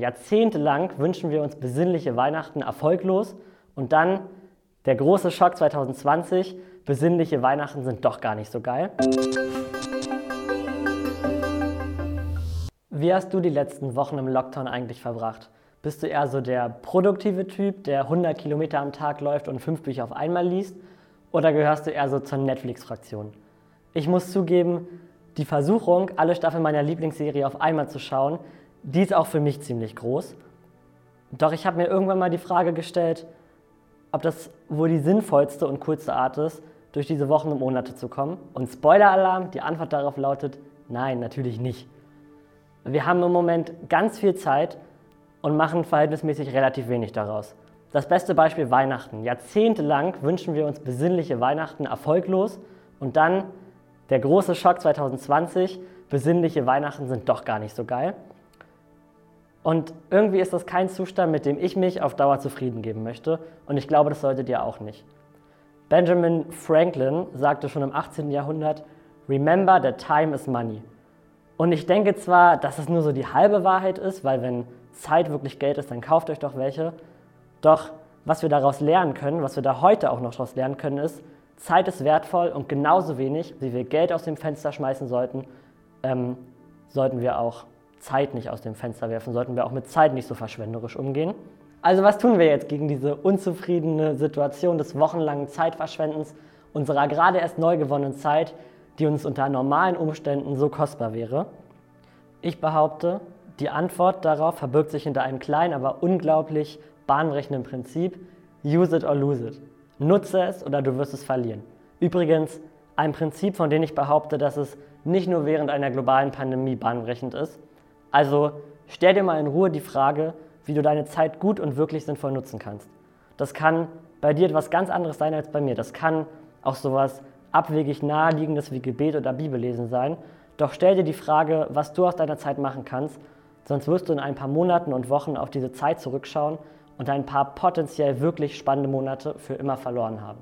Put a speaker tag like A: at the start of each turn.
A: Jahrzehntelang wünschen wir uns besinnliche Weihnachten erfolglos und dann der große Schock 2020, besinnliche Weihnachten sind doch gar nicht so geil. Wie hast du die letzten Wochen im Lockdown eigentlich verbracht? Bist du eher so der produktive Typ, der 100 Kilometer am Tag läuft und fünf Bücher auf einmal liest? Oder gehörst du eher so zur Netflix-Fraktion? Ich muss zugeben, die Versuchung, alle Staffeln meiner Lieblingsserie auf einmal zu schauen, die ist auch für mich ziemlich groß. Doch ich habe mir irgendwann mal die Frage gestellt, ob das wohl die sinnvollste und coolste Art ist, durch diese Wochen und Monate zu kommen. Und Spoiler-Alarm, die Antwort darauf lautet, nein, natürlich nicht. Wir haben im Moment ganz viel Zeit und machen verhältnismäßig relativ wenig daraus. Das beste Beispiel Weihnachten. Jahrzehntelang wünschen wir uns besinnliche Weihnachten erfolglos und dann der große Schock 2020, besinnliche Weihnachten sind doch gar nicht so geil. Und irgendwie ist das kein Zustand, mit dem ich mich auf Dauer zufrieden geben möchte. Und ich glaube, das solltet ihr auch nicht. Benjamin Franklin sagte schon im 18. Jahrhundert, Remember that time is money. Und ich denke zwar, dass es nur so die halbe Wahrheit ist, weil wenn Zeit wirklich Geld ist, dann kauft euch doch welche. Doch was wir daraus lernen können, was wir da heute auch noch daraus lernen können, ist, Zeit ist wertvoll und genauso wenig, wie wir Geld aus dem Fenster schmeißen sollten, ähm, sollten wir auch Zeit nicht aus dem Fenster werfen, sollten wir auch mit Zeit nicht so verschwenderisch umgehen. Also was tun wir jetzt gegen diese unzufriedene Situation des wochenlangen Zeitverschwendens unserer gerade erst neu gewonnenen Zeit, die uns unter normalen Umständen so kostbar wäre? Ich behaupte, die Antwort darauf verbirgt sich hinter einem kleinen, aber unglaublich bahnbrechenden Prinzip, use it or lose it. Nutze es oder du wirst es verlieren. Übrigens, ein Prinzip, von dem ich behaupte, dass es nicht nur während einer globalen Pandemie bahnbrechend ist. Also stell dir mal in Ruhe die Frage, wie du deine Zeit gut und wirklich sinnvoll nutzen kannst. Das kann bei dir etwas ganz anderes sein als bei mir. Das kann auch sowas abwegig naheliegendes wie Gebet oder Bibellesen sein. Doch stell dir die Frage, was du aus deiner Zeit machen kannst, sonst wirst du in ein paar Monaten und Wochen auf diese Zeit zurückschauen und ein paar potenziell wirklich spannende Monate für immer verloren haben.